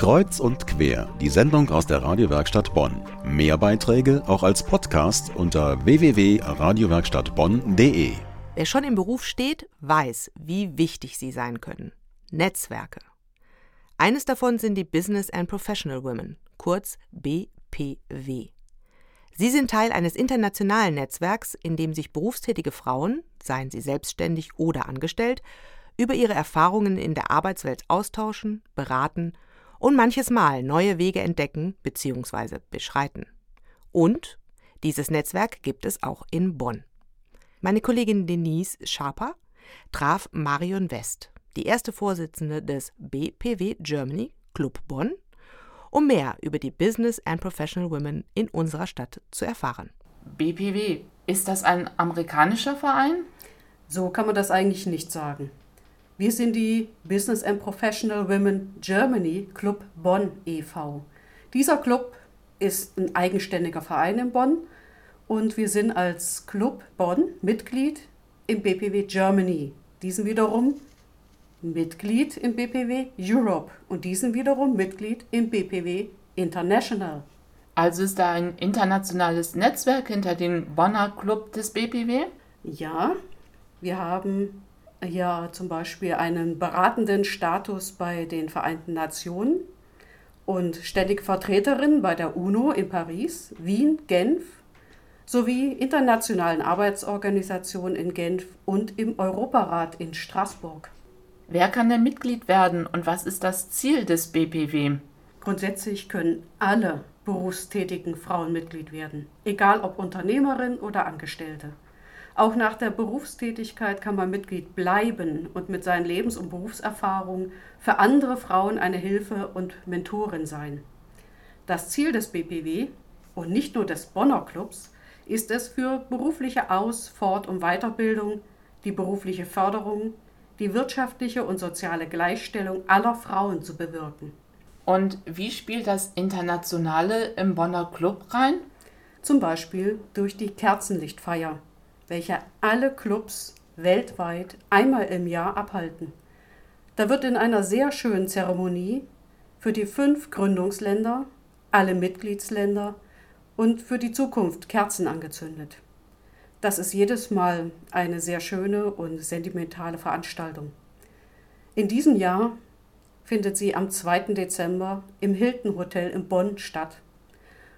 Kreuz und quer, die Sendung aus der Radiowerkstatt Bonn. Mehr Beiträge auch als Podcast unter www.radiowerkstattbonn.de. Wer schon im Beruf steht, weiß, wie wichtig sie sein können. Netzwerke. Eines davon sind die Business and Professional Women, kurz BPW. Sie sind Teil eines internationalen Netzwerks, in dem sich berufstätige Frauen, seien sie selbstständig oder angestellt, über ihre Erfahrungen in der Arbeitswelt austauschen, beraten und manches Mal neue Wege entdecken bzw. beschreiten. Und dieses Netzwerk gibt es auch in Bonn. Meine Kollegin Denise Schaper traf Marion West, die erste Vorsitzende des BPW Germany Club Bonn, um mehr über die Business and Professional Women in unserer Stadt zu erfahren. BPW, ist das ein amerikanischer Verein? So kann man das eigentlich nicht sagen. Wir sind die Business and Professional Women Germany Club Bonn e.V. Dieser Club ist ein eigenständiger Verein in Bonn und wir sind als Club Bonn Mitglied im BPW Germany. Diesen wiederum Mitglied im BPW Europe und diesen wiederum Mitglied im BPW International. Also ist da ein internationales Netzwerk hinter dem Bonner Club des BPW? Ja, wir haben ja zum Beispiel einen beratenden Status bei den Vereinten Nationen und ständige Vertreterin bei der UNO in Paris, Wien, Genf sowie internationalen Arbeitsorganisationen in Genf und im Europarat in Straßburg. Wer kann denn Mitglied werden und was ist das Ziel des BPW? Grundsätzlich können alle berufstätigen Frauen Mitglied werden, egal ob Unternehmerin oder Angestellte. Auch nach der Berufstätigkeit kann man Mitglied bleiben und mit seinen Lebens- und Berufserfahrungen für andere Frauen eine Hilfe und Mentorin sein. Das Ziel des BPW und nicht nur des Bonner Clubs ist es, für berufliche Aus-, Fort- und Weiterbildung, die berufliche Förderung, die wirtschaftliche und soziale Gleichstellung aller Frauen zu bewirken. Und wie spielt das Internationale im Bonner Club rein? Zum Beispiel durch die Kerzenlichtfeier, welche alle Clubs weltweit einmal im Jahr abhalten. Da wird in einer sehr schönen Zeremonie für die fünf Gründungsländer, alle Mitgliedsländer und für die Zukunft Kerzen angezündet. Das ist jedes Mal eine sehr schöne und sentimentale Veranstaltung. In diesem Jahr findet sie am 2. Dezember im Hilton Hotel in Bonn statt,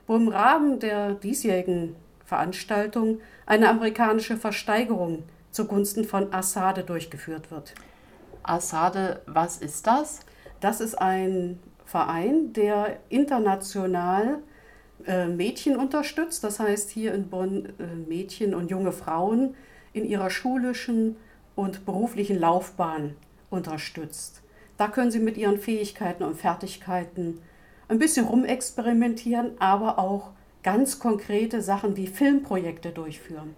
wo im Rahmen der diesjährigen Veranstaltung eine amerikanische Versteigerung zugunsten von Assade durchgeführt wird. Assade, was ist das? Das ist ein Verein, der international äh, Mädchen unterstützt. Das heißt hier in Bonn äh, Mädchen und junge Frauen in ihrer schulischen und beruflichen Laufbahn unterstützt. Da können sie mit ihren Fähigkeiten und Fertigkeiten ein bisschen rumexperimentieren, aber auch ganz konkrete Sachen wie Filmprojekte durchführen.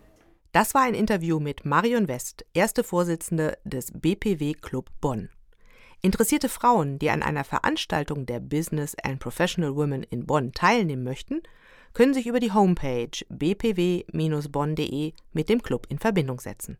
Das war ein Interview mit Marion West, erste Vorsitzende des BPW Club Bonn. Interessierte Frauen, die an einer Veranstaltung der Business and Professional Women in Bonn teilnehmen möchten, können sich über die Homepage bpw-bonn.de mit dem Club in Verbindung setzen.